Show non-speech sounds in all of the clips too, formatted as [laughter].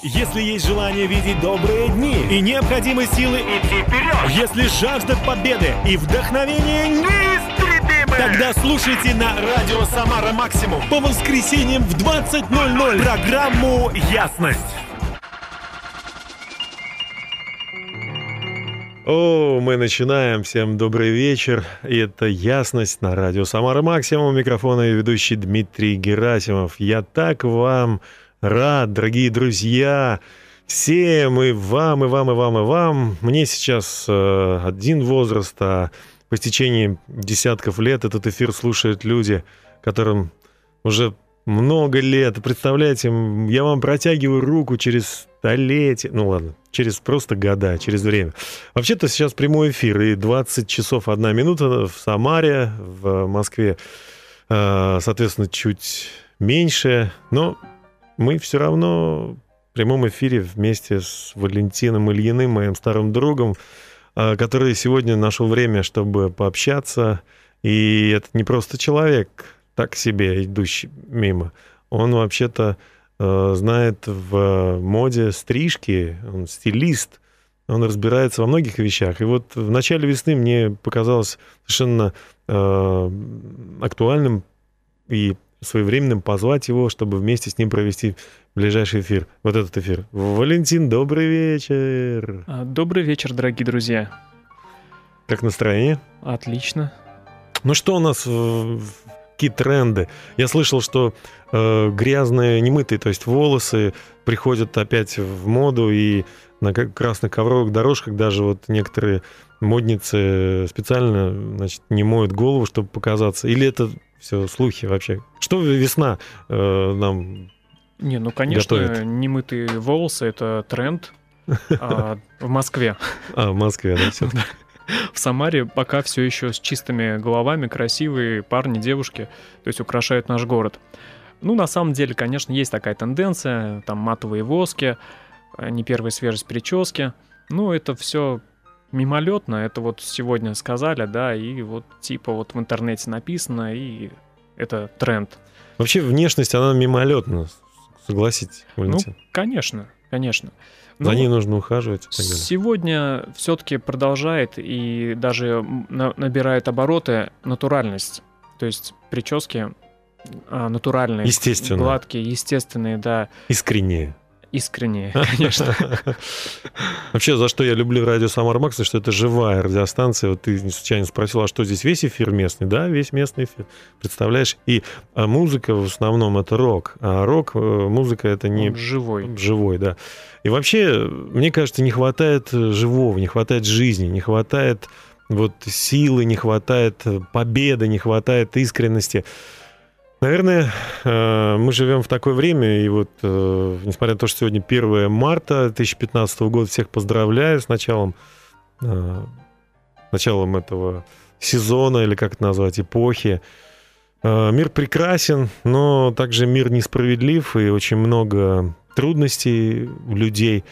Если есть желание видеть добрые дни и необходимы силы идти вперед, если жажда победы и вдохновение неистребимы, тогда слушайте на Радио Самара Максимум по воскресеньям в 20.00 программу «Ясность». О, мы начинаем. Всем добрый вечер. И это «Ясность» на радио «Самара Максимум». У микрофона и ведущий Дмитрий Герасимов. Я так вам рад, дорогие друзья. Всем и вам, и вам, и вам, и вам. Мне сейчас э, один возраст, а по истечении десятков лет этот эфир слушают люди, которым уже много лет. Представляете, я вам протягиваю руку через столетие. Ну ладно, через просто года, через время. Вообще-то сейчас прямой эфир, и 20 часов 1 минута в Самаре, в Москве, э, соответственно, чуть меньше. Но мы все равно в прямом эфире вместе с Валентином Ильиным, моим старым другом, э, который сегодня нашел время, чтобы пообщаться. И это не просто человек, так себе идущий мимо. Он вообще-то э, знает в моде стрижки, он стилист, он разбирается во многих вещах. И вот в начале весны мне показалось совершенно э, актуальным и своевременным позвать его, чтобы вместе с ним провести ближайший эфир, вот этот эфир. Валентин, добрый вечер. А, добрый вечер, дорогие друзья. Как настроение? Отлично. Ну что у нас в какие тренды. Я слышал, что э, грязные, немытые, то есть волосы приходят опять в моду, и на красных ковровых дорожках даже вот некоторые модницы специально значит, не моют голову, чтобы показаться. Или это все слухи вообще? Что весна э, нам Не, ну, конечно, готовит? немытые волосы — это тренд а, в Москве. А, в Москве, да, все в Самаре пока все еще с чистыми головами, красивые парни, девушки, то есть украшают наш город. Ну, на самом деле, конечно, есть такая тенденция, там матовые воски, э, не первая свежесть прически. Ну, это все мимолетно, это вот сегодня сказали, да, и вот типа вот в интернете написано, и это тренд. Вообще внешность, она мимолетна, согласитесь, Валентин? Ну, конечно, конечно. За ней нужно ухаживать. Сегодня все-таки продолжает и даже набирает обороты натуральность. То есть прически а, натуральные, естественно. гладкие, естественные, да. Искренние искренне, [laughs] конечно. Вообще, за что я люблю радио Самар Макс, что это живая радиостанция. Вот ты случайно спросил, а что здесь весь эфир местный? Да, весь местный эфир. Представляешь? И а музыка в основном это рок. А рок, э, музыка это не... Он живой. Живой, да. И вообще, мне кажется, не хватает живого, не хватает жизни, не хватает вот силы, не хватает победы, не хватает искренности. Наверное, э, мы живем в такое время, и вот, э, несмотря на то, что сегодня 1 марта 2015 года, всех поздравляю с началом, э, началом этого сезона, или как это назвать, эпохи. Мир прекрасен, но также мир несправедлив, и очень много трудностей у людей.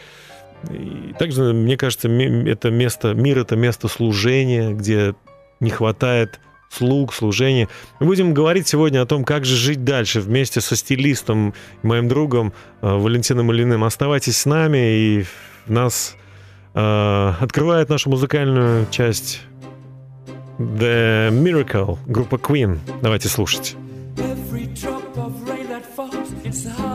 И также, мне кажется, это место, мир — это место служения, где не хватает слуг, служения. Мы будем говорить сегодня о том, как же жить дальше вместе со стилистом, моим другом э, Валентином Ильиным. Оставайтесь с нами, и нас э, открывает нашу музыкальную часть The Miracle, группа Queen. Давайте слушать. слушаете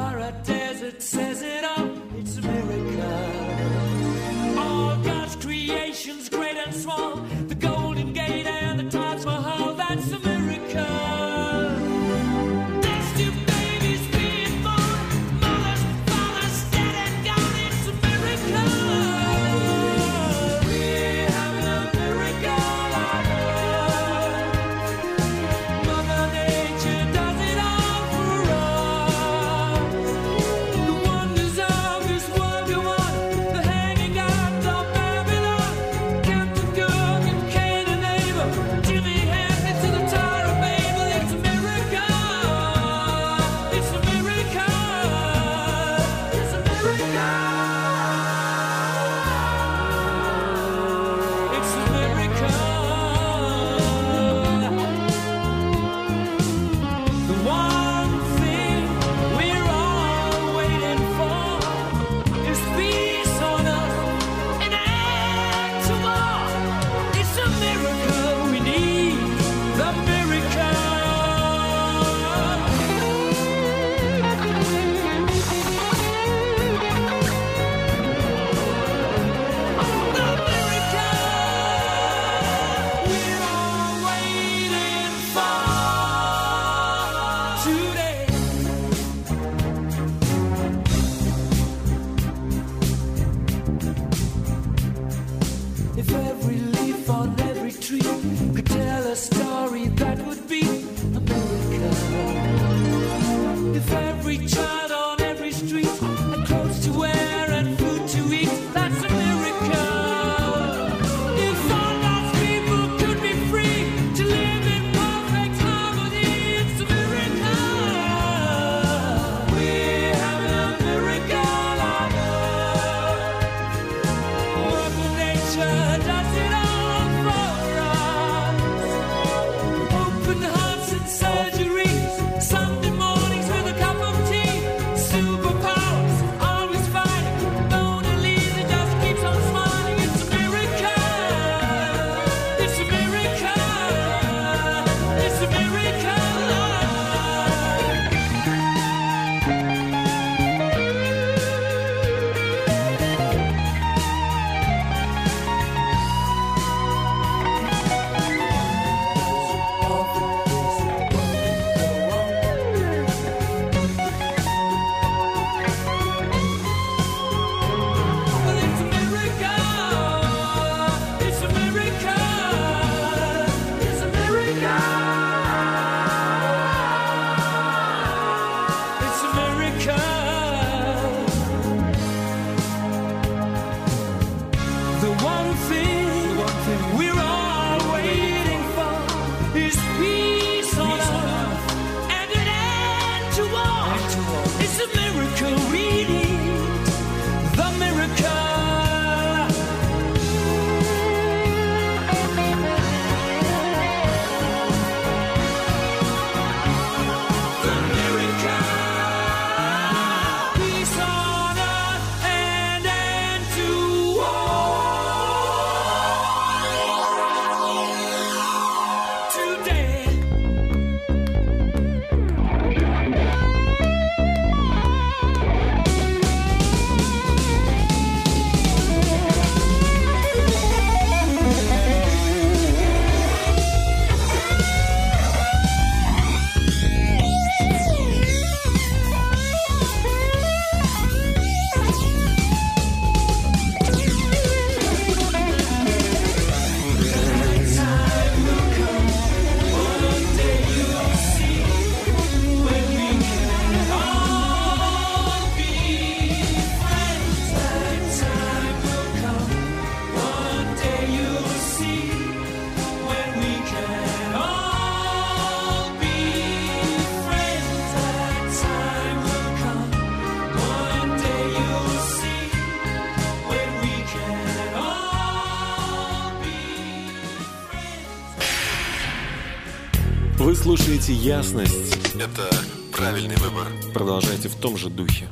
«Ясность». Это правильный выбор. Продолжайте в том же духе.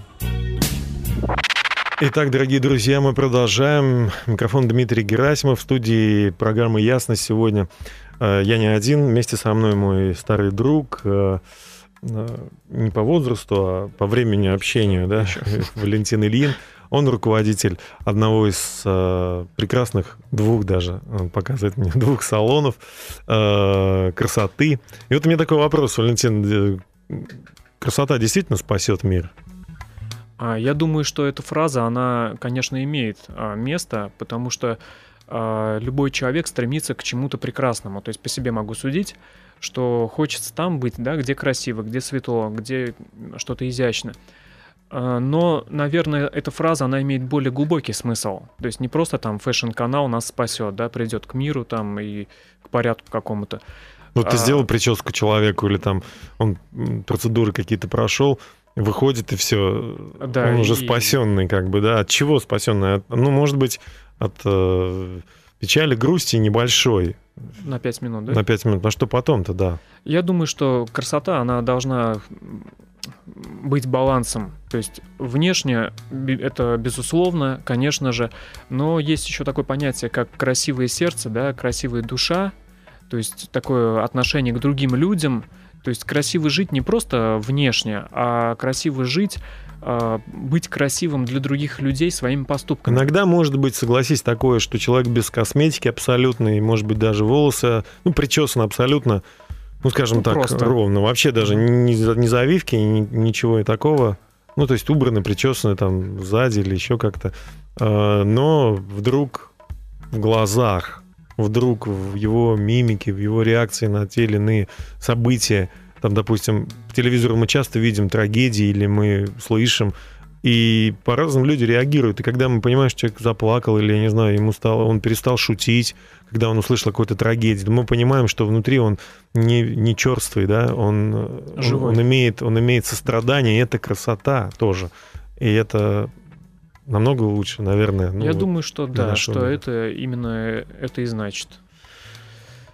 Итак, дорогие друзья, мы продолжаем. Микрофон Дмитрий Герасимов в студии программы «Ясность» сегодня. Э, я не один, вместе со мной мой старый друг, э, э, не по возрасту, а по времени общения, да, [laughs] Валентин Ильин. Он руководитель одного из э, прекрасных двух даже, он показывает мне, [laughs] двух салонов э, красоты. И вот у меня такой вопрос, Валентин, э, красота действительно спасет мир? А, я думаю, что эта фраза, она, конечно, имеет а, место, потому что а, любой человек стремится к чему-то прекрасному. То есть по себе могу судить, что хочется там быть, да, где красиво, где светло, где что-то изящно. А, но, наверное, эта фраза, она имеет более глубокий смысл. То есть не просто там fashion-канал нас спасет, да, придет к миру там и к порядку какому-то. Ну, ты а... сделал прическу человеку или там он процедуры какие-то прошел, выходит и все, да, он и... уже спасенный, как бы, да. От чего спасенный? ну, может быть, от э, печали, грусти небольшой. На пять минут, да? На пять минут. На что потом-то, да? Я думаю, что красота, она должна быть балансом. То есть внешне это безусловно, конечно же, но есть еще такое понятие, как красивое сердце, да, красивая душа, то есть такое отношение к другим людям. То есть красиво жить не просто внешне, а красиво жить быть красивым для других людей своими поступками. Иногда может быть, согласись, такое, что человек без косметики абсолютно, и может быть даже волосы, ну, причесан абсолютно ну, скажем ну, так, просто. ровно. Вообще даже ни, ни завивки, ни, ничего и такого. Ну, то есть убраны, причесаны там сзади или еще как-то. А, но вдруг в глазах, вдруг в его мимике, в его реакции на те или иные события, там, допустим, по телевизору мы часто видим трагедии или мы слышим и по-разному люди реагируют. И когда мы понимаем, что человек заплакал, или, я не знаю, ему стало, он перестал шутить, когда он услышал какую-то трагедию, мы понимаем, что внутри он не, не черствый, да, он, он, он, имеет, он имеет сострадание, и это красота тоже. И это намного лучше, наверное. Ну, я думаю, что да, что мира. это именно это и значит.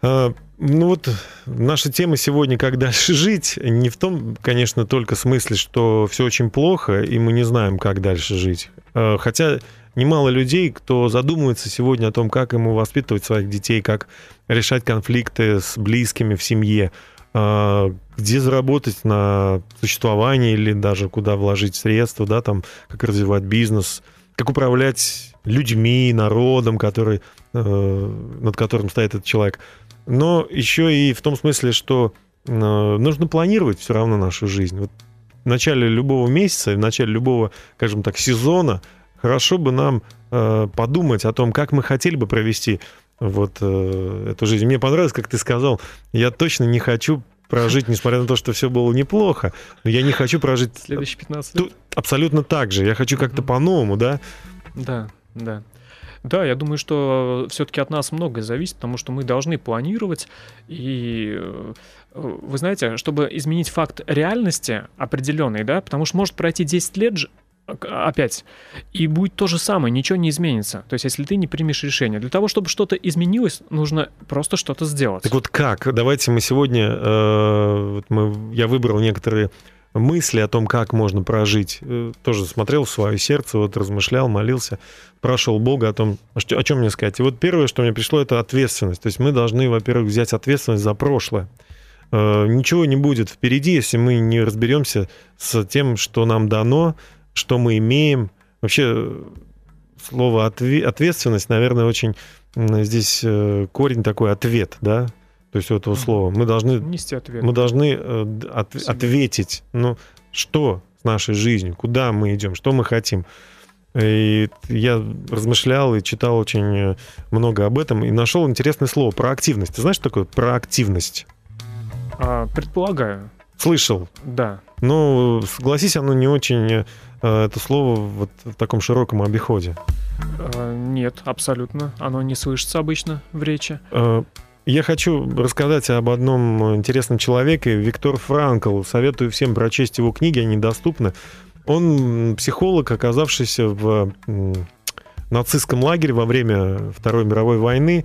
А, ну вот наша тема сегодня «Как дальше жить» не в том, конечно, только смысле, что все очень плохо, и мы не знаем, как дальше жить. А, хотя немало людей, кто задумывается сегодня о том, как ему воспитывать своих детей, как решать конфликты с близкими в семье, а, где заработать на существование или даже куда вложить средства, да, там, как развивать бизнес, как управлять людьми, народом, который, э, над которым стоит этот человек – но еще и в том смысле, что э, нужно планировать все равно нашу жизнь. Вот в начале любого месяца, в начале любого, скажем так, сезона хорошо бы нам э, подумать о том, как мы хотели бы провести вот э, эту жизнь. Мне понравилось, как ты сказал, я точно не хочу прожить, несмотря на то, что все было неплохо, но я не хочу прожить... Следующие 15 лет? Абсолютно так же. Я хочу как-то по-новому, да? Да, да. Да, я думаю, что все-таки от нас многое зависит, потому что мы должны планировать. И э, вы знаете, чтобы изменить факт реальности определенный, да, потому что может пройти 10 лет опять. И будет то же самое, ничего не изменится. То есть, если ты не примешь решение. Для того, чтобы что-то изменилось, нужно просто что-то сделать. Так вот как? Давайте мы сегодня... Э, мы, я выбрал некоторые мысли о том, как можно прожить. Э, тоже смотрел в свое сердце, вот размышлял, молился, прошел Бога о том, о чем мне сказать. И вот первое, что мне пришло, это ответственность. То есть мы должны, во-первых, взять ответственность за прошлое. Э, ничего не будет впереди, если мы не разберемся с тем, что нам дано, что мы имеем. Вообще слово ответственность, наверное, очень здесь э, корень такой ответ, да, то есть этого слова. Мы должны, Нести ответ. мы должны э, от, ответить, ну, что с нашей жизнью, куда мы идем, что мы хотим. И я размышлял и читал очень э, много об этом и нашел интересное слово про активность. Ты знаешь, что такое проактивность? А, предполагаю. Слышал? Да. Ну, согласись, оно не очень Э, это слово вот в таком широком обиходе? Э, нет, абсолютно. Оно не слышится обычно в речи. Э, я хочу рассказать об одном интересном человеке, Виктор Франкл. Советую всем прочесть его книги, они доступны. Он психолог, оказавшийся в нацистском лагере во время Второй мировой войны,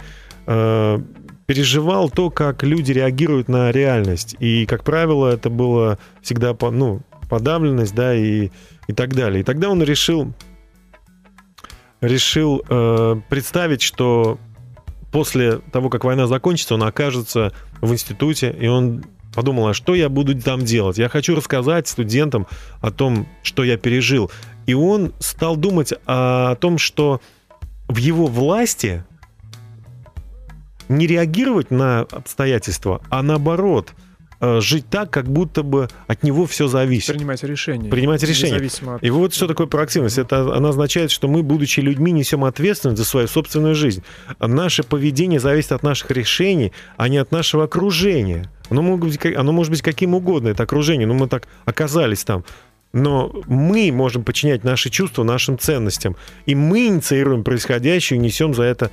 переживал то, как люди реагируют на реальность. И, как правило, это было всегда ну, подавленность, да, и и так далее. И тогда он решил, решил э, представить, что после того, как война закончится, он окажется в институте, и он подумал, а что я буду там делать? Я хочу рассказать студентам о том, что я пережил. И он стал думать о, том, что в его власти не реагировать на обстоятельства, а наоборот – жить так, как будто бы от него все зависит. Принимать решения. Принимать решения. От... И вот что такое проактивность? Это она означает, что мы, будучи людьми, несем ответственность за свою собственную жизнь. Наше поведение зависит от наших решений, а не от нашего окружения. Оно может быть, оно может быть каким угодно, это окружение, но мы так оказались там. Но мы можем подчинять наши чувства нашим ценностям. И мы инициируем происходящее и несем за это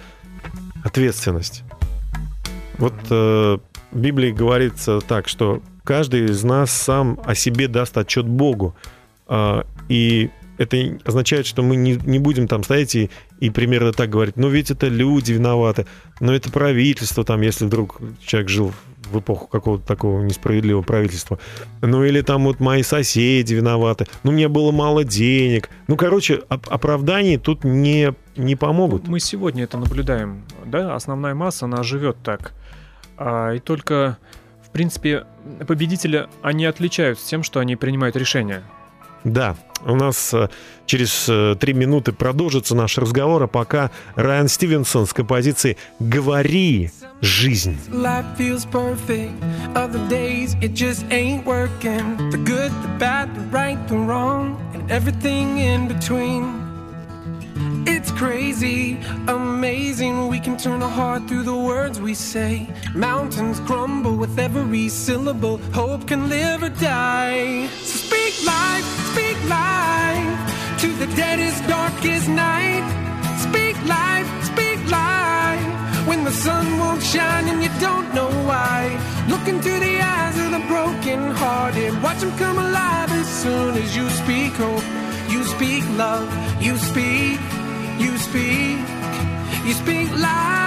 ответственность. Вот э, в Библии говорится так, что каждый из нас сам о себе даст отчет Богу. А, и это означает, что мы не, не будем там стоять и, и примерно так говорить, ну ведь это люди виноваты, но это правительство там, если вдруг человек жил в эпоху какого-то такого несправедливого правительства. Ну или там вот мои соседи виноваты, ну мне было мало денег. Ну, короче, оправданий тут не, не помогут. Мы сегодня это наблюдаем, да, основная масса, она живет так. А, и только, в принципе, победители, они отличаются тем, что они принимают решения. Да, у нас э, через э, три минуты продолжится наш разговор, а пока Райан Стивенсон с композицией «Говори, жизнь». It's crazy, amazing. We can turn a heart through the words we say. Mountains crumble with every syllable. Hope can live or die. So speak life, speak life to the deadest, darkest night. Speak life, speak life when the sun won't shine and you don't know why. Look into the eyes of the broken hearted. Watch them come alive as soon as you speak hope. You speak love, you speak you speak, you speak life.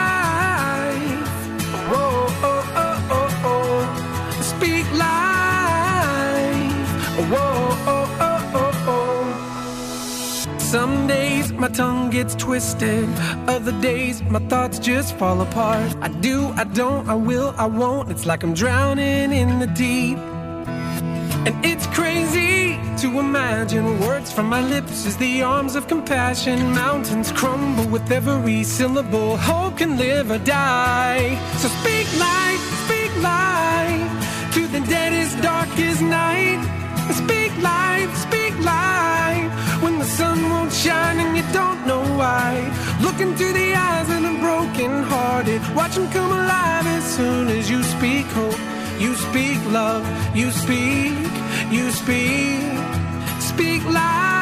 Tongue gets twisted. Other days my thoughts just fall apart. I do, I don't, I will, I won't. It's like I'm drowning in the deep. And it's crazy to imagine words from my lips as the arms of compassion. Mountains crumble with every syllable. Hope can live or die. So speak life, speak life to the deadest, darkest night. Speak life, speak the sun won't shine and you don't know why. Look into the eyes of the broken hearted. Watch them come alive as soon as you speak hope. You speak love, you speak, you speak, speak life.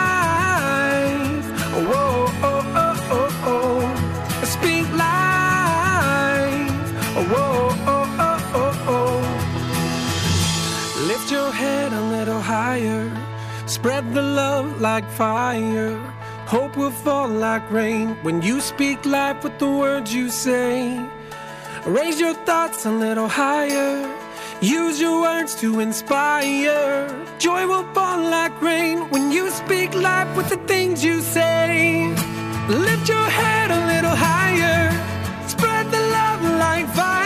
Spread the love like fire. Hope will fall like rain when you speak life with the words you say. Raise your thoughts a little higher. Use your words to inspire. Joy will fall like rain when you speak life with the things you say. Lift your head a little higher. Spread the love like fire.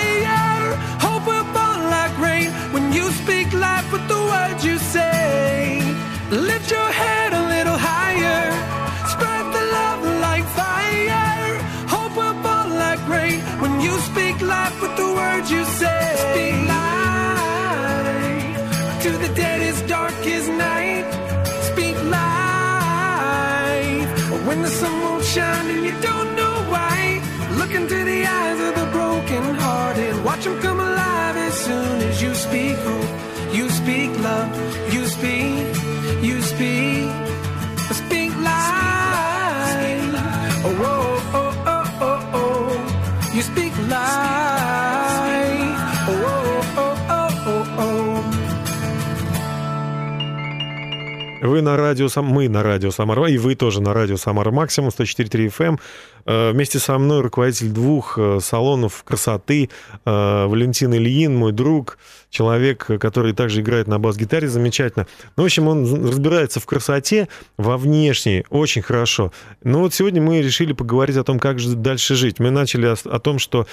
Вы на радио, мы на радио Самара, и вы тоже на радио Самара Максимум 104.3 FM. Э, Вместе со мной руководитель двух э, салонов красоты э, Валентин Ильин, мой друг, человек, который также играет на бас-гитаре замечательно. Ну, в общем, он разбирается в красоте, во внешней очень хорошо. Но вот сегодня мы решили поговорить о том, как же дальше жить. Мы начали о, о том, что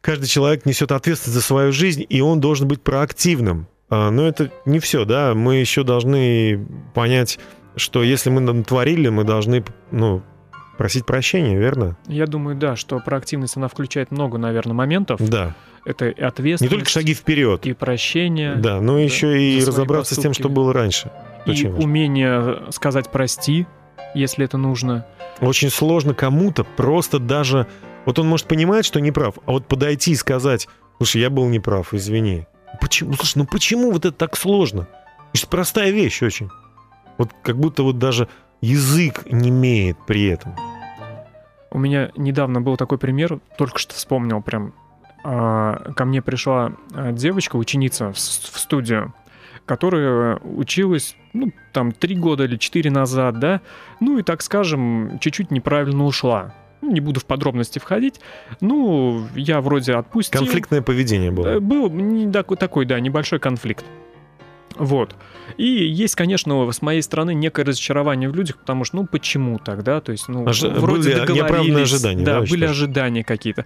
каждый человек несет ответственность за свою жизнь, и он должен быть проактивным. А, Но это не все, да. Мы еще должны понять, что если мы натворили, мы должны, ну, просить прощения, верно? Я думаю, да, что проактивность, она включает много, наверное, моментов. Да. Это и Не ответственность, только шаги вперед. и прощение, Да, но еще и разобраться с тем, поступки. что было раньше. и Очень важно. умение сказать «прости», если это нужно. Очень сложно кому-то просто даже... Вот он может понимать, что не прав, а вот подойти и сказать, слушай, я был неправ, извини. Почему? Слушай, ну почему вот это так сложно? Это простая вещь очень. Вот как будто вот даже язык не имеет при этом. У меня недавно был такой пример, только что вспомнил прям. А, Ко мне пришла а, девочка, ученица в студию, которая училась, ну, там, три года или четыре назад, да, ну и, так скажем, чуть-чуть неправильно ушла. Ну, Не буду в подробности входить. Ну, я вроде отпустил. Конфликтное поведение Э, было. Был не такой, да, небольшой конфликт. Вот. И есть, конечно, с моей стороны некое разочарование в людях, потому что, ну, почему так, да? То есть, ну, Ожи- вроде были договорились. ожидания, да, Да, были даже? ожидания какие-то.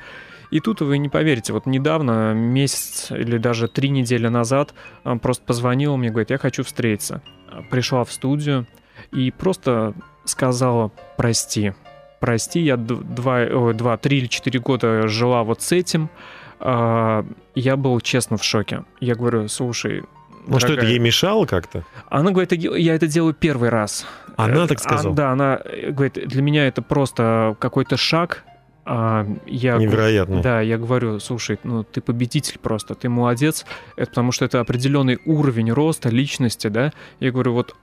И тут вы не поверите, вот недавно, месяц или даже три недели назад, просто позвонила мне, говорит, я хочу встретиться. Пришла в студию и просто сказала «прости». Прости, я два, ой, два, три или четыре года жила вот с этим. А, Я был честно в шоке. Я говорю, слушай, Ну что, это ей мешало как-то? она говорит, «Я- это делаю первый раз. Она Э, так сказала? а, да, она э, говорит, для меня это просто какой-то шаг. А, я, Невероятно. Да, я говорю, слушай, ну ты победитель просто, ты молодец. Это потому что это определенный уровень роста личности, да. Я говорю, вот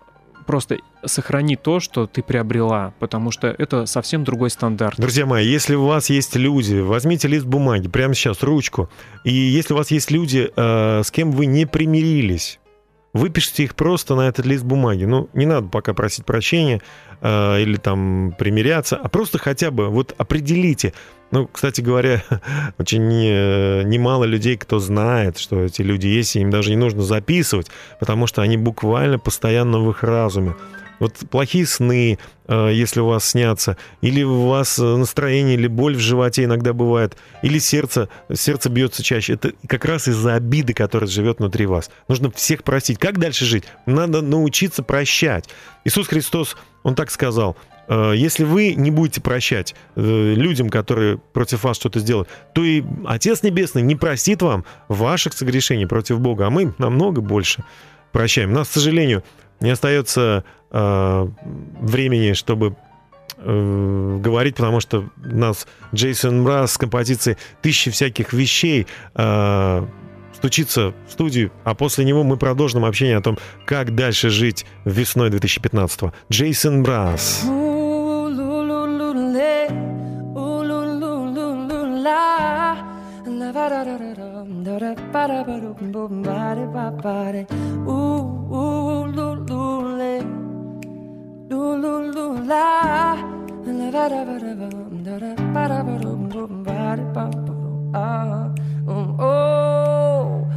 просто сохрани то, что ты приобрела, потому что это совсем другой стандарт. Друзья мои, если у вас есть люди, возьмите лист бумаги прямо сейчас, ручку. И если у вас есть люди, э, с кем вы не примирились, выпишите их просто на этот лист бумаги. Ну, не надо пока просить прощения э, или там примиряться, а просто хотя бы вот определите. Ну, кстати говоря, [laughs] очень э, немало людей, кто знает, что эти люди есть, и им даже не нужно записывать, потому что они буквально постоянно в их разуме. Вот плохие сны, э, если у вас снятся, или у вас э, настроение или боль в животе иногда бывает, или сердце, сердце бьется чаще. Это как раз из-за обиды, которая живет внутри вас. Нужно всех простить. Как дальше жить? Надо научиться прощать. Иисус Христос, Он так сказал, э, если вы не будете прощать людям, которые против вас что-то сделают, то и Отец Небесный не простит вам ваших согрешений против Бога, а мы намного больше прощаем. Нас, к сожалению, не остается э, времени, чтобы э, говорить, потому что нас Джейсон Мраз с композицией «Тысячи всяких вещей» э, стучится в студию, а после него мы продолжим общение о том, как дальше жить весной 2015-го. Джейсон Мраз. Ooh, Mm, oh.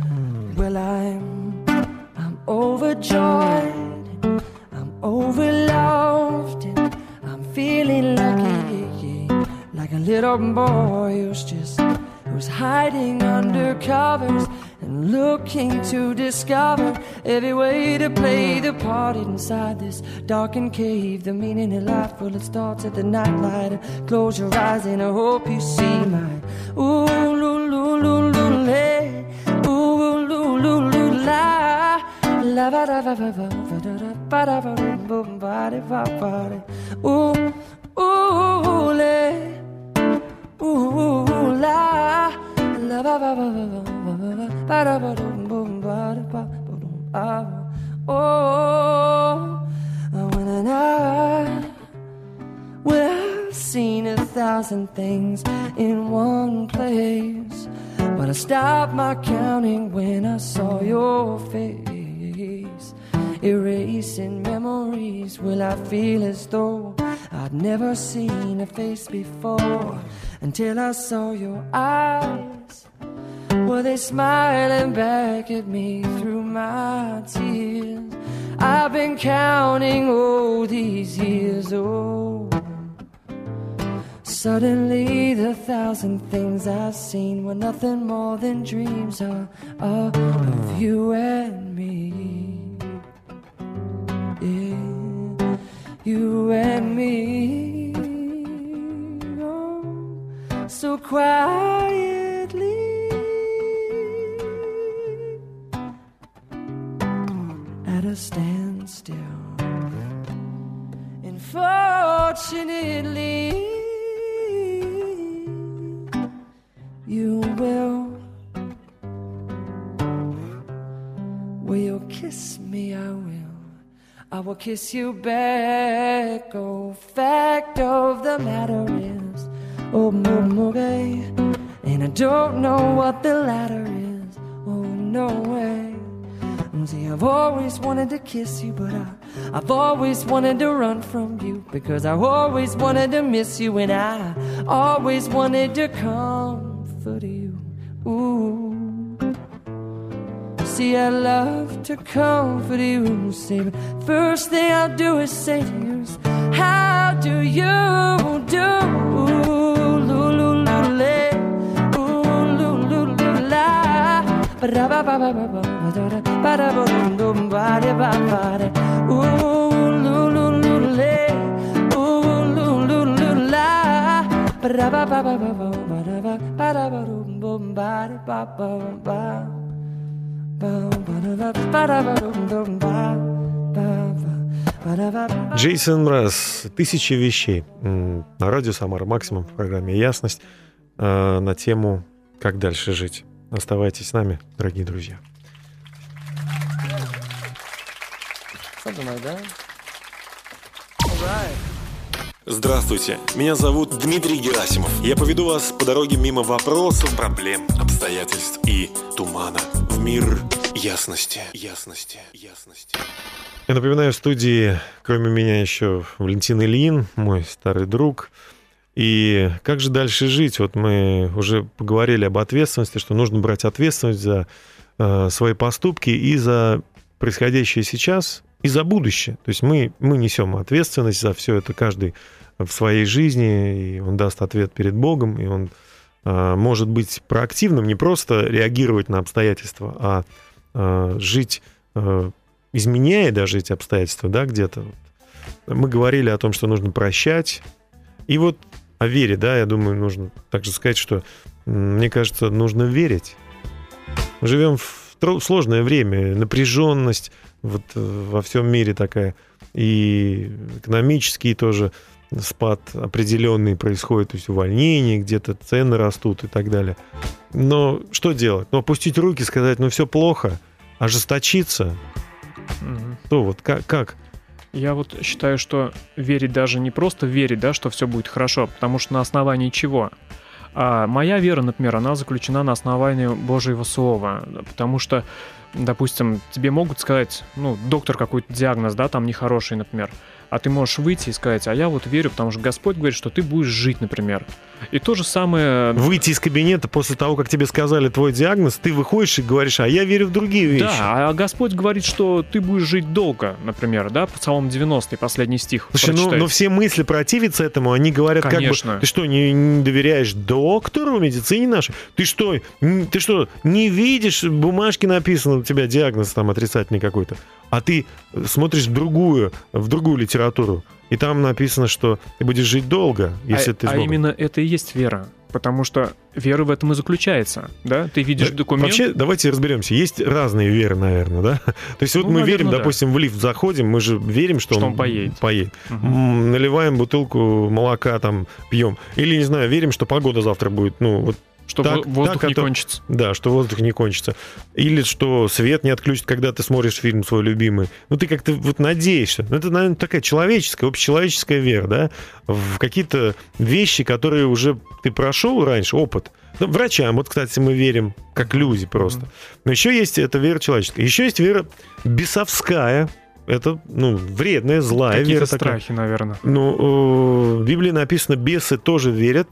well I'm I'm overjoyed I'm overloved I'm feeling lucky like a little boy just who's hiding under covers and looking to discover every way to play the part inside this darkened cave. The meaning of life, well, it starts at the nightlight. Close your eyes and I hope you see my ooh, la. La ba da ba ba ba ba da da ba da ba boom ba da ba ba da. Ooh, ooh, lay. Ooh, la. Oh, when I, when I've seen a thousand things in one place, but I stopped my counting when I saw your face. Erasing memories, will I feel as though I'd never seen a face before until I saw your eyes? Were they smiling back at me through my tears? I've been counting all these years, oh. Suddenly, the thousand things I've seen were nothing more than dreams of, of you and me. Yeah, you and me. Oh, so quietly. At a standstill. And fortunately, you will. Will you kiss me? I will. I will kiss you back. Oh, fact of the matter is, oh, okay. And I don't know what the latter is. Oh, no See, I've always wanted to kiss you, but I, I've always wanted to run from you because I always wanted to miss you, and I always wanted to comfort you. Ooh. See, I love to comfort you. See, but first thing I'll do is say to you, How do you do? Ooh, Lulu-lule, Джейсон Мраз «Тысячи вещей» на радио «Самара Максимум» в программе «Ясность» э, на тему «Как дальше жить». Оставайтесь с нами, дорогие друзья. All right. Здравствуйте, меня зовут Дмитрий Герасимов. Я поведу вас по дороге мимо вопросов, проблем, обстоятельств и тумана в мир ясности, ясности, ясности. Я напоминаю, в студии, кроме меня, еще Валентин Ильин, мой старый друг. И как же дальше жить? Вот мы уже поговорили об ответственности, что нужно брать ответственность за э, свои поступки и за происходящее сейчас, и за будущее. То есть мы, мы несем ответственность за все это каждый в своей жизни, и он даст ответ перед Богом, и он э, может быть проактивным, не просто реагировать на обстоятельства, а э, жить, э, изменяя даже эти обстоятельства, да, где-то. Мы говорили о том, что нужно прощать. И вот о вере, да, я думаю, нужно также сказать, что, мне кажется, нужно верить. Живем в сложное время, напряженность вот э, во всем мире такая, и экономический тоже спад определенный происходит, то есть увольнение, где-то цены растут и так далее. Но что делать? Ну, опустить руки, сказать, ну, все плохо, ожесточиться, Мгм. то вот как? как? Я вот считаю, что верить даже не просто верить, да, что все будет хорошо, потому что на основании чего? А моя вера, например, она заключена на основании Божьего Слова, потому что допустим, тебе могут сказать, ну, доктор какой-то диагноз, да, там нехороший, например, а ты можешь выйти и сказать, а я вот верю, потому что Господь говорит, что ты будешь жить, например. И то же самое... Выйти из кабинета после того, как тебе сказали твой диагноз, ты выходишь и говоришь, а я верю в другие вещи. Да, а Господь говорит, что ты будешь жить долго, например, да, Псалом 90, последний стих. Слушай, ну, но все мысли противятся этому, они говорят, Конечно. как бы, ты что, не, не доверяешь доктору, медицине нашей? Ты что, ты что, не видишь, бумажки написано, у тебя диагноз там отрицательный какой-то, а ты смотришь в другую, в другую литературу, и там написано, что ты будешь жить долго, если а, ты а Богом. именно это и есть вера. Потому что вера в этом и заключается. Да? Ты видишь Да, документ. Вообще, давайте разберемся. Есть разные веры, наверное, да? [laughs] То есть вот Ну, мы наверное, верим, да. допустим, в лифт заходим, мы же верим, что, Что он поедет. поедет. Мгм. М, Наливаем бутылку молока, там, пьем. Или, не знаю, верим, что погода завтра будет, ну, вот Что так- во- воздух так не это- кончится. Да, что воздух не кончится. Или что свет не отключит, когда ты смотришь фильм свой любимый. Ну, ты как-то вот надеешься. Ну, это, наверное, такая человеческая, общечеловеческая вера, да, в какие-то вещи, которые уже ты прошел раньше, опыт. Ну, врачам, вот, кстати, мы верим, как люди просто. Но еще есть эта вера человеческая. Еще есть вера бесовская. Это, ну, вредная, злая Какие-то вера такая. страхи, наверное. Ну, э, в Библии написано, бесы тоже верят,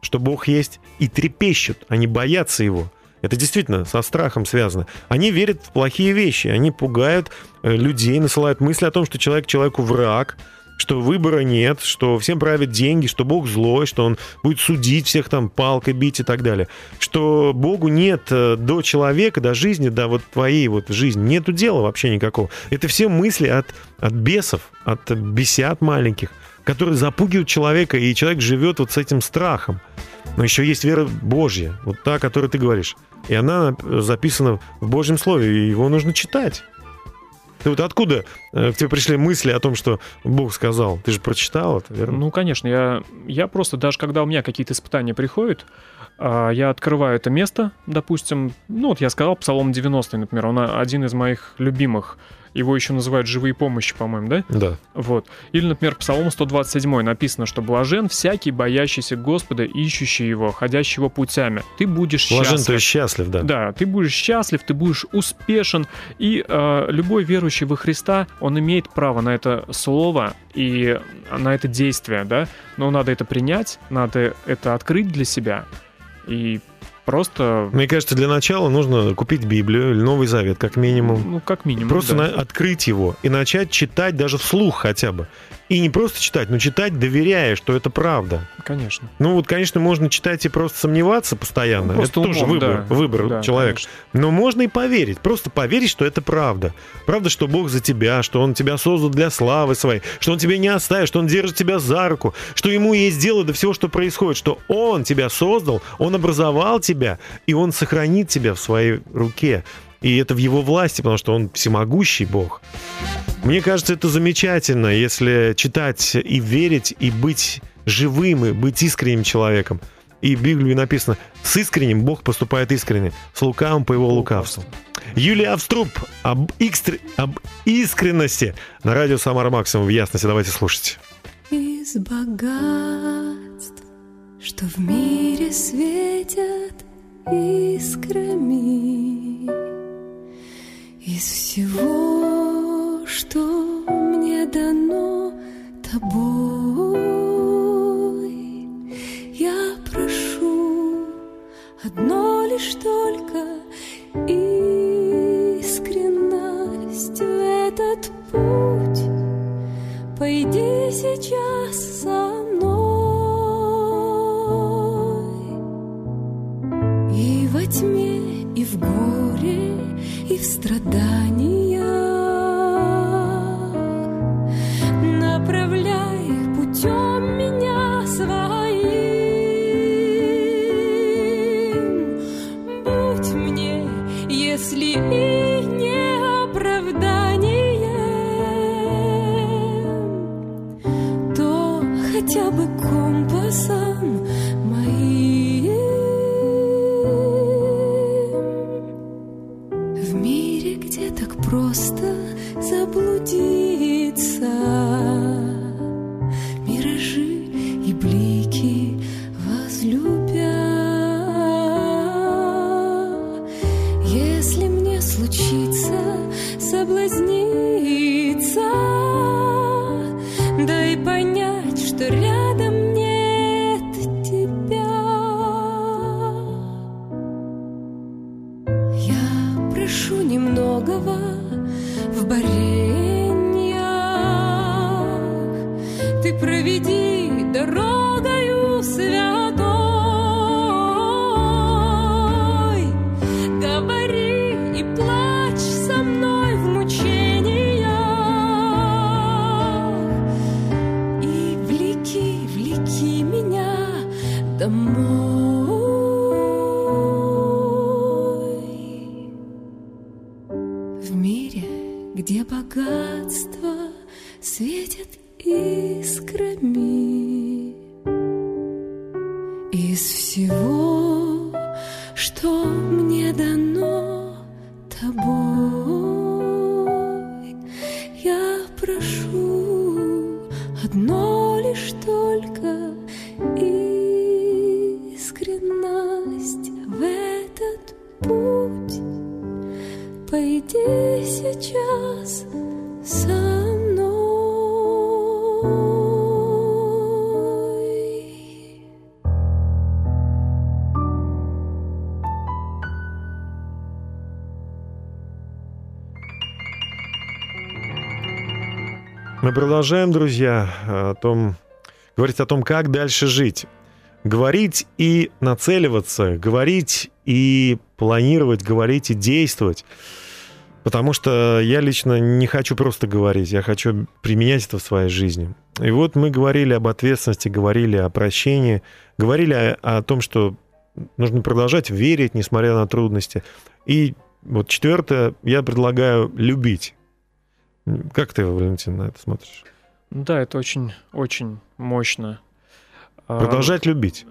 что Бог есть, и трепещут, они боятся Его. Это действительно со страхом связано. Они верят в плохие вещи, они пугают э, людей, насылают мысли о том, что человек человеку враг, что выбора нет, что всем правят деньги, что Бог злой, что Он будет судить всех там палкой бить и так далее. Что Богу нет э, до человека, до жизни, до вот твоей вот жизни, нету дела вообще никакого. Это все мысли от, от бесов, от бесят маленьких, которые запугивают человека, и человек живет вот с этим страхом. Но еще есть вера Божья, вот та, о которой ты говоришь. И она э, записана в Божьем Слове, и его нужно читать. Ты вот откуда э, к тебе пришли мысли о том, что Бог сказал? Ты же прочитал это, верно? Ну, конечно, я, я просто, даже когда у меня какие-то испытания приходят, а, я открываю это место, допустим, ну, вот я сказал Псалом 90, например, он один из моих любимых. Его еще называют «Живые помощи», по-моему, да? Да. Вот. Или, например, Псалом 127 написано, что «Блажен всякий, боящийся Господа, ищущий Его, ходящий Его путями». Ты будешь Блажен, счастлив. то есть счастлив, да. Да, ты будешь счастлив, ты будешь успешен, и э, любой верующий во Христа, он имеет право на это слово и на это действие, да, но надо это принять, надо это открыть для себя и просто, Мне кажется, для начала нужно купить Библию или Новый Завет, как минимум. ну, как минимум, Просто да. на- открыть его и начать читать даже вслух хотя бы. И не просто читать, но читать, доверяя, что это правда. конечно. Ну вот, конечно, можно читать и просто сомневаться постоянно. Просто это тоже выбор, да. выбор Да, человека. конечно. Но можно и поверить, просто поверить, что это правда. Правда, что Бог за тебя, что Он тебя создал для славы своей, что Он тебя не оставит, что Он держит тебя за руку, что Ему есть дело до всего, что происходит, что Он тебя создал, Он образовал тебя, и Он сохранит тебя в своей руке. И это в Его власти, потому что Он всемогущий Бог. Мне кажется, это замечательно, если читать и верить, и быть живым, и быть искренним человеком. И в Библии написано, с искренним Бог поступает искренне, с лукавым по его лукавству. Юлия Авструб об, икстр- об искренности на радио Самара Максимум в ясности. Давайте слушать. Из богатств, что в мире светят искрами, из всего, что мне дано тобой, я прошу одно лишь только искренность в этот путь. Пойди сейчас со мной. И во тьме, и в горе, и в страданиях Мы продолжаем, друзья, о том, говорить о том, как дальше жить. Говорить и нацеливаться, говорить и планировать, говорить и действовать. Потому что я лично не хочу просто говорить, я хочу применять это в своей жизни. И вот мы говорили об ответственности, говорили о прощении, говорили о, о том, что нужно продолжать верить, несмотря на трудности. И вот четвертое, я предлагаю любить. Как ты, Валентин, на это смотришь? Да, это очень, очень мощно. А, Продолжать любить.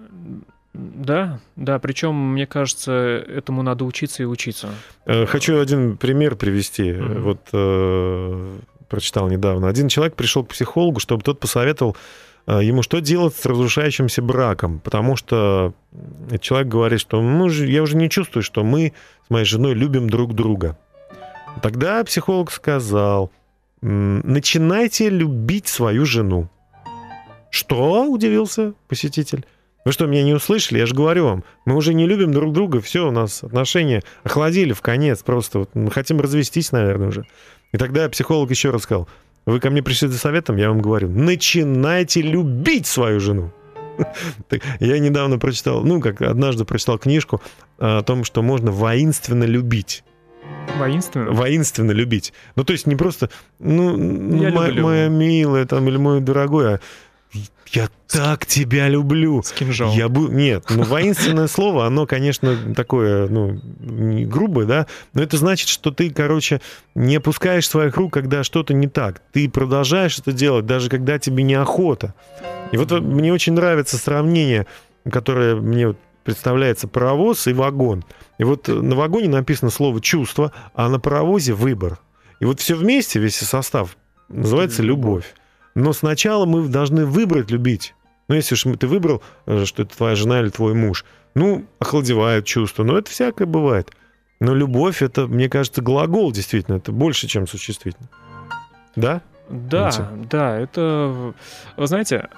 Да, да, причем, мне кажется, этому надо учиться и учиться. Э, Хочу один пример привести. Мгм. Вот э, прочитал недавно. Один человек пришел к психологу, чтобы тот посоветовал э, ему, что делать с разрушающимся браком. Потому что человек говорит, что ну, я уже не чувствую, что мы с моей женой любим друг друга. Тогда психолог сказал, «М, начинайте любить свою жену. Что? Удивился посетитель. Вы что, меня не услышали? Я же говорю вам, мы уже не любим друг друга, все, у нас отношения охладили в конец, просто вот мы хотим развестись, наверное, уже. И тогда психолог еще раз сказал, вы ко мне пришли за советом, я вам говорю, начинайте любить свою жену. [laughs] Я недавно прочитал, ну, как однажды прочитал книжку о том, что можно воинственно любить. Воинственно. Воинственно любить. Ну, то есть не просто, ну, Я мо- люблю. моя милая там, или мой дорогой, а я так тебя люблю. С кинжалом. Я бы... Нет, ну, воинственное [laughs] слово, оно, конечно, такое, ну, грубое, да, но это значит, что ты, короче, не опускаешь своих рук, когда что-то не так. Ты продолжаешь это делать, даже когда тебе неохота. И вот мне очень нравится сравнение, которое мне вот представляется паровоз и вагон. И вот э, на вагоне написано слово «чувство», а на паровозе «выбор». И вот все вместе, весь состав, называется «любовь». Но сначала мы должны выбрать любить. Ну, если уж ты выбрал, э, что это твоя жена или твой муж, ну, охладевают чувства. Ну, это всякое бывает. Но любовь, это, мне кажется, глагол действительно. Это больше, чем существительно. Да? Да, Знаете? да, это, вы знаете,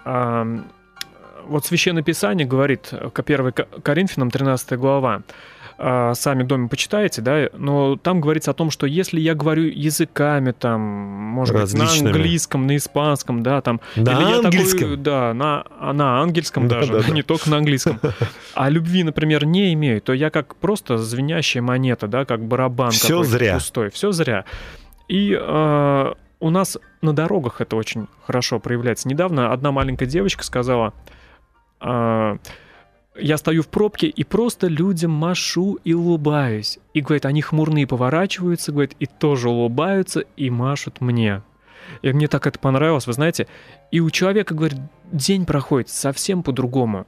вот Священное Писание говорит, к 1 Коринфянам 13 глава, а, сами доме почитаете, да, но там говорится о том, что если я говорю языками, там, может быть, на Различными. английском, на испанском, да, там, На или я такой, да, на, а, на ангельском Да, даже, да, [laughs] да. не только на английском, а любви, например, не имею, то я как просто звенящая монета, да, как барабан какой-то зря. пустой, все зря. И э, у нас на дорогах это очень хорошо проявляется. Недавно одна маленькая девочка сказала, я стою в пробке и просто людям машу и улыбаюсь. И, говорит, они хмурные поворачиваются, говорит, и тоже улыбаются и машут мне. И мне так это понравилось, вы знаете. И у человека, говорит, день проходит совсем по-другому.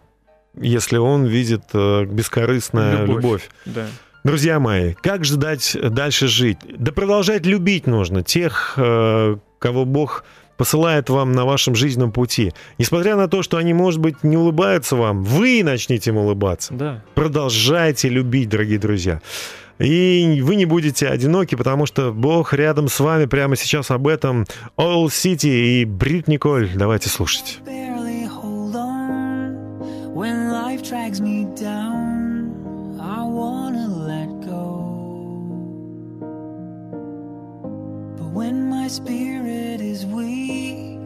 Если он видит э, бескорыстная Любовь. любовь. Да. Друзья мои, как же дать дальше жить? Да продолжать любить нужно тех, э, кого Бог посылает вам на вашем жизненном пути. Несмотря на то, что они, может быть, не улыбаются вам, вы начните им улыбаться. Да. Продолжайте любить, дорогие друзья. И вы не будете одиноки, потому что Бог рядом с вами прямо сейчас об этом. All City и Брит Николь. Давайте слушать. barely hold on when life drags me down. When my spirit is weak,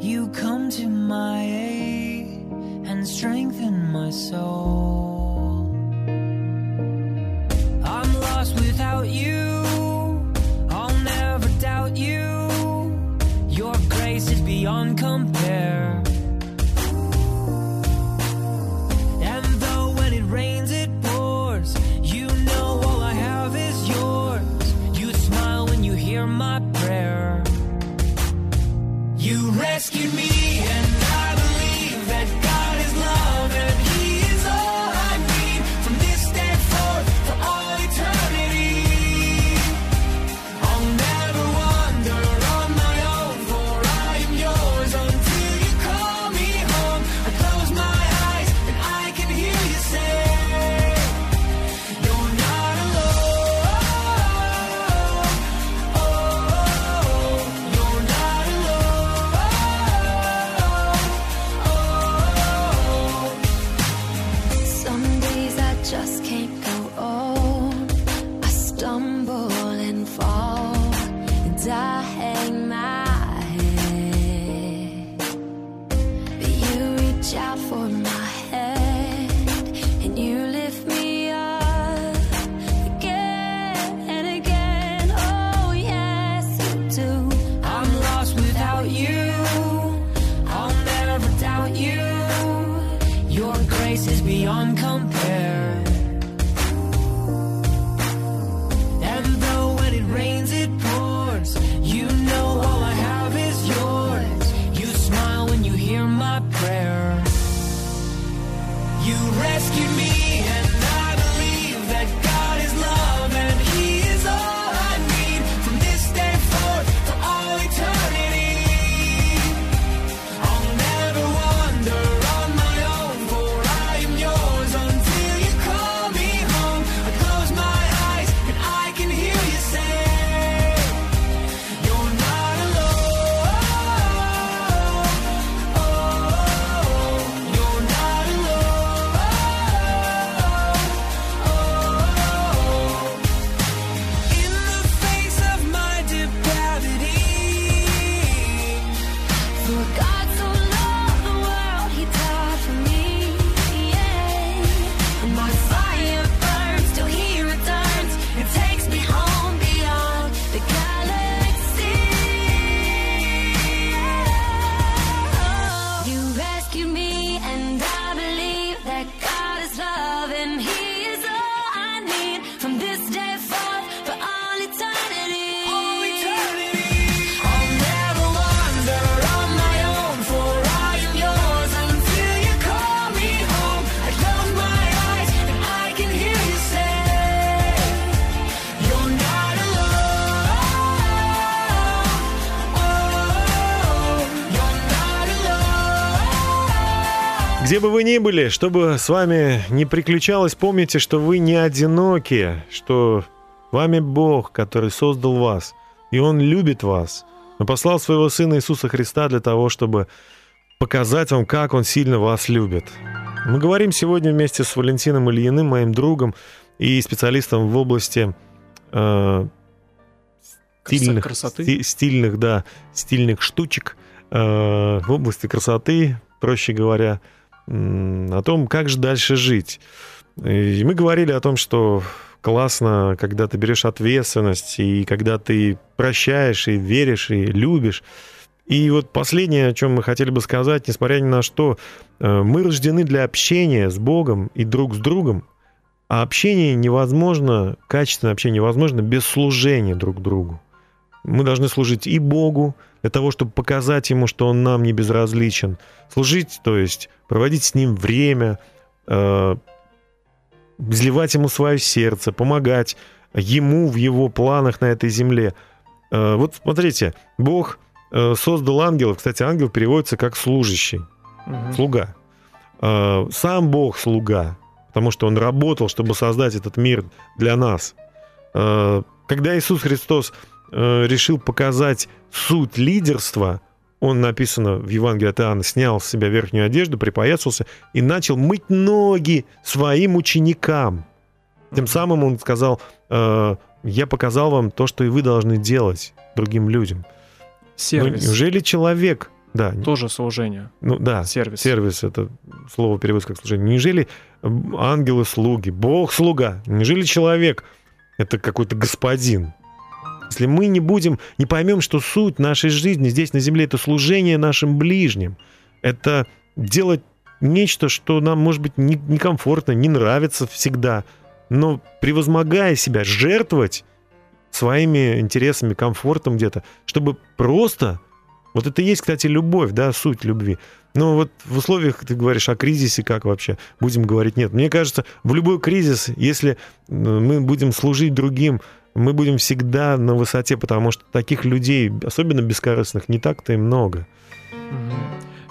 you come to my aid and strengthen my soul. I'm lost without you. I'll never doubt you. Your grace is beyond compare. Rescued me, Где бы вы ни были, что бы с вами ни приключалось, помните, что вы не одиноки, что вами Бог, который создал вас, и Он любит вас. Он послал своего Сына Иисуса Христа для того, чтобы показать вам, как Он сильно вас любит. Мы говорим сегодня вместе с Валентином Ильиным, моим другом и специалистом в области э, стильных, красоты. сти- стильных, да, стильных штучек э, в области красоты, проще говоря, о том, как же дальше жить. И мы говорили о том, что классно, когда ты берешь ответственность, и когда ты прощаешь, и веришь, и любишь. И вот последнее, о чем мы хотели бы сказать, несмотря ни на что, э, мы рождены для общения с Богом и друг с другом, а общение невозможно, качественное общение невозможно без служения друг другу. Мы должны служить и Богу, для того, чтобы показать Ему, что Он нам не безразличен. Служить, то есть проводить с Ним время, э, изливать Ему свое сердце, помогать Ему в Его планах на этой земле. Э, вот смотрите, Бог э, создал ангелов. Кстати, ангел переводится как служащий, Мгм. слуга. Э, Сам Бог слуга, потому что Он работал, чтобы создать этот мир для нас. Э, Когда Иисус Христос э, решил показать суть лидерства, он написано в Евангелии от Иоанна, снял с себя верхнюю одежду, припоясался и начал мыть ноги своим ученикам. Тем самым он сказал, э, я показал вам то, что и вы должны делать другим людям. Сервис. Ну, неужели человек, да, Тоже служение. ну да, Сервис. сервис это слово переводится как служение. Неужели м, ангелы слуги, Бог слуга, неужели человек это какой-то господин? Если мы не будем, не поймем, что суть нашей жизни здесь на земле это служение нашим ближним, это делать нечто, что нам, может быть, не- некомфортно, не нравится всегда, но превозмогая себя, жертвовать своими интересами, комфортом где-то, чтобы просто... Вот это и есть, кстати, любовь, да, суть любви. Но вот в условиях, ты говоришь о кризисе, как вообще будем говорить нет. Мне кажется, в любой кризис, если э, мы будем служить другим, мы будем всегда на высоте, потому что таких людей, особенно бескорыстных, не так-то и много.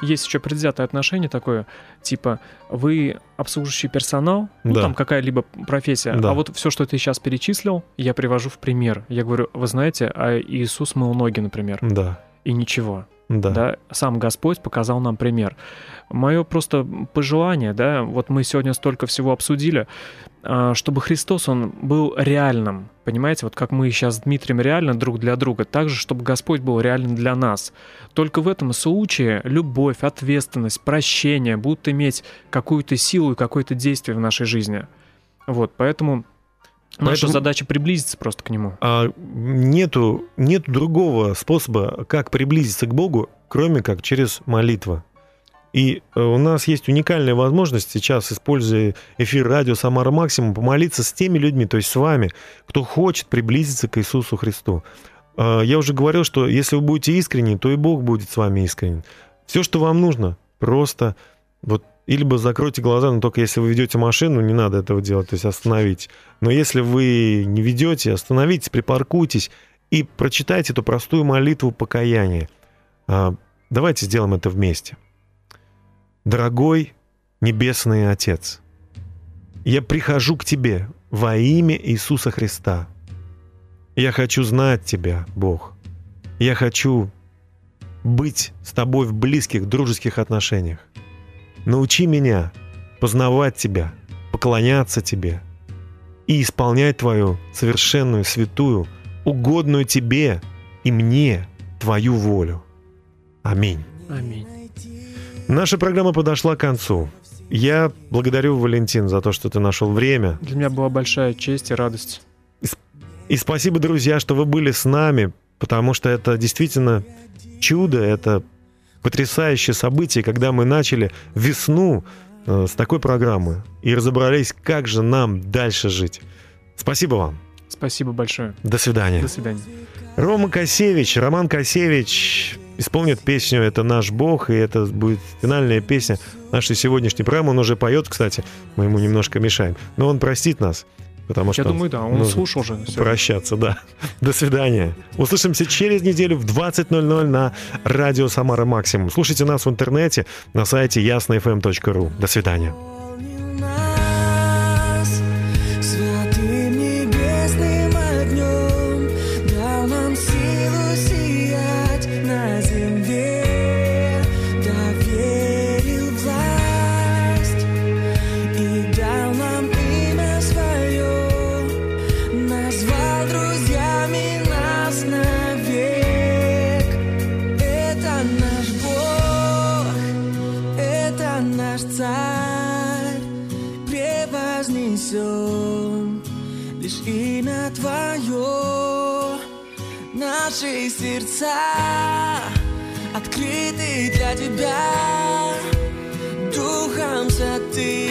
Есть еще предвзятое отношение такое, типа, вы обслуживающий персонал, ну, Да. там какая-либо профессия, Да. а вот все, что ты сейчас перечислил, я привожу в пример. Я говорю, вы знаете, а Иисус мыл ноги, например, Да, и ничего. да. да, сам Господь показал нам пример. Мое просто пожелание, да, вот мы сегодня столько всего обсудили, а, чтобы Христос, Он был реальным, понимаете, вот как мы сейчас с Дмитрием реально друг для друга, так же, чтобы Господь был реальным для нас. Только в этом случае любовь, ответственность, прощение будут иметь какую-то силу и какое-то действие в нашей жизни. Вот, поэтому наша Поэтому- задача приблизиться просто к Нему. А нету, нету другого способа, как приблизиться к Богу, кроме как через молитву. И э, у нас есть уникальная возможность сейчас, используя эфир радио «Самара Максимум», помолиться с теми людьми, то есть с вами, кто хочет приблизиться к Иисусу Христу. Э, Я уже говорил, что если вы будете искренни, то и Бог будет с вами искренен. Все, что вам нужно, просто вот и либо закройте глаза, но только если вы ведете машину, не надо этого делать, то есть остановить. Но если вы не ведете, остановитесь, припаркуйтесь и прочитайте эту простую молитву покаяния. А, Давайте сделаем это вместе. Дорогой Небесный Отец, я прихожу к Тебе во имя Иисуса Христа. Я хочу знать Тебя, Бог. Я хочу быть с Тобой в близких, дружеских отношениях. Научи меня познавать Тебя, поклоняться Тебе и исполнять Твою совершенную, святую, угодную Тебе и мне Твою волю. Аминь. Аминь. Наша программа подошла к концу. Я благодарю, Валентин, за то, что ты нашел время. Для меня была большая честь и радость. И спасибо, друзья, что вы были с нами, потому что это действительно чудо, это потрясающее событие, когда мы начали весну э, с такой программы и разобрались, как же нам дальше жить. Спасибо вам. Спасибо большое. До свидания. До свидания. Рома Косевич, Роман Косевич исполнит песню «Это наш Бог», и это будет финальная песня нашей сегодняшней программы. Он уже поет, кстати, мы ему немножко мешаем. Но он простит нас, потому что Я думаю, да, он слушал уже. прощаться, да. [laughs] До свидания. Услышимся через неделю в 20.00 на радио «Самара Максимум». Слушайте нас в интернете на сайте яснofm.ру. До свидания. Наши сердца открыты для Тебя, Духом Святым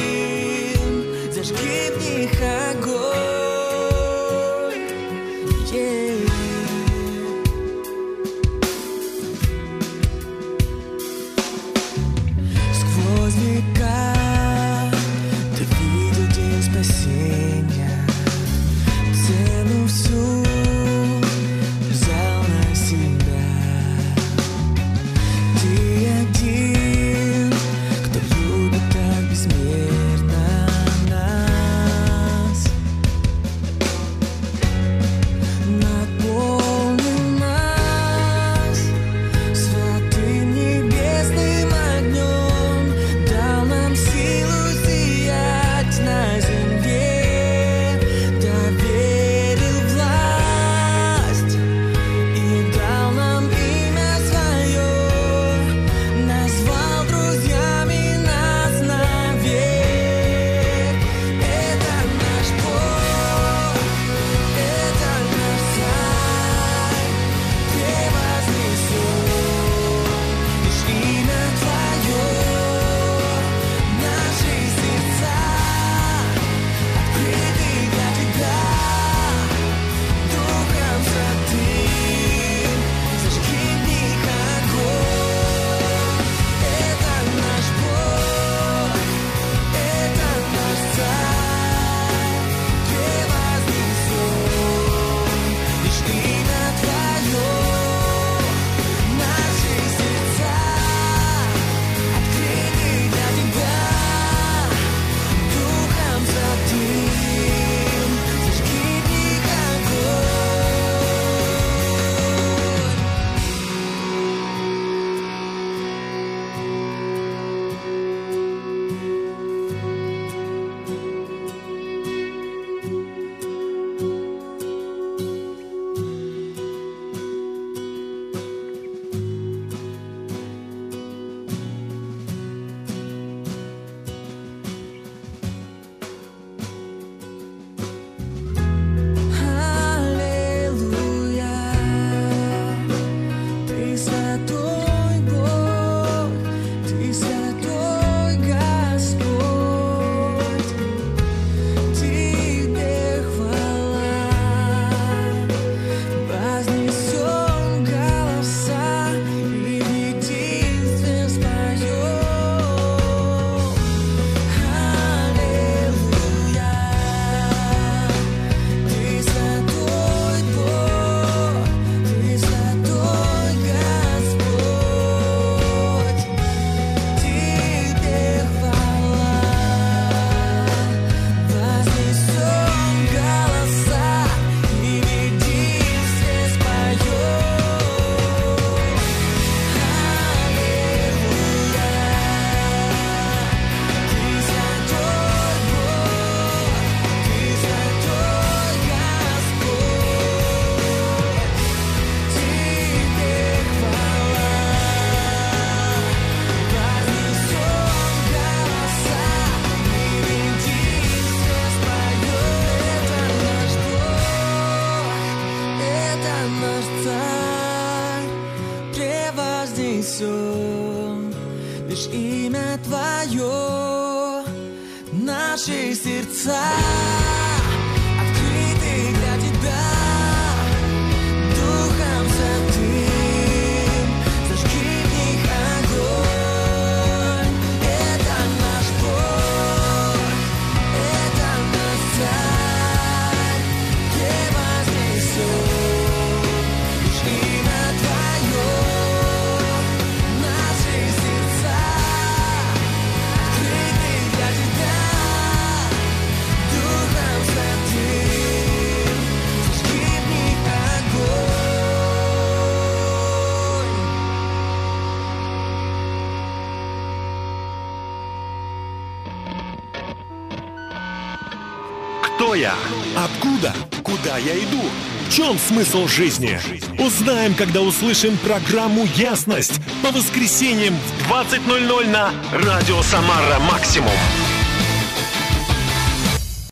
я иду. В чем смысл жизни? Узнаем, когда услышим программу «Ясность» по воскресеньям в 20.00 на «Радио Самара Максимум».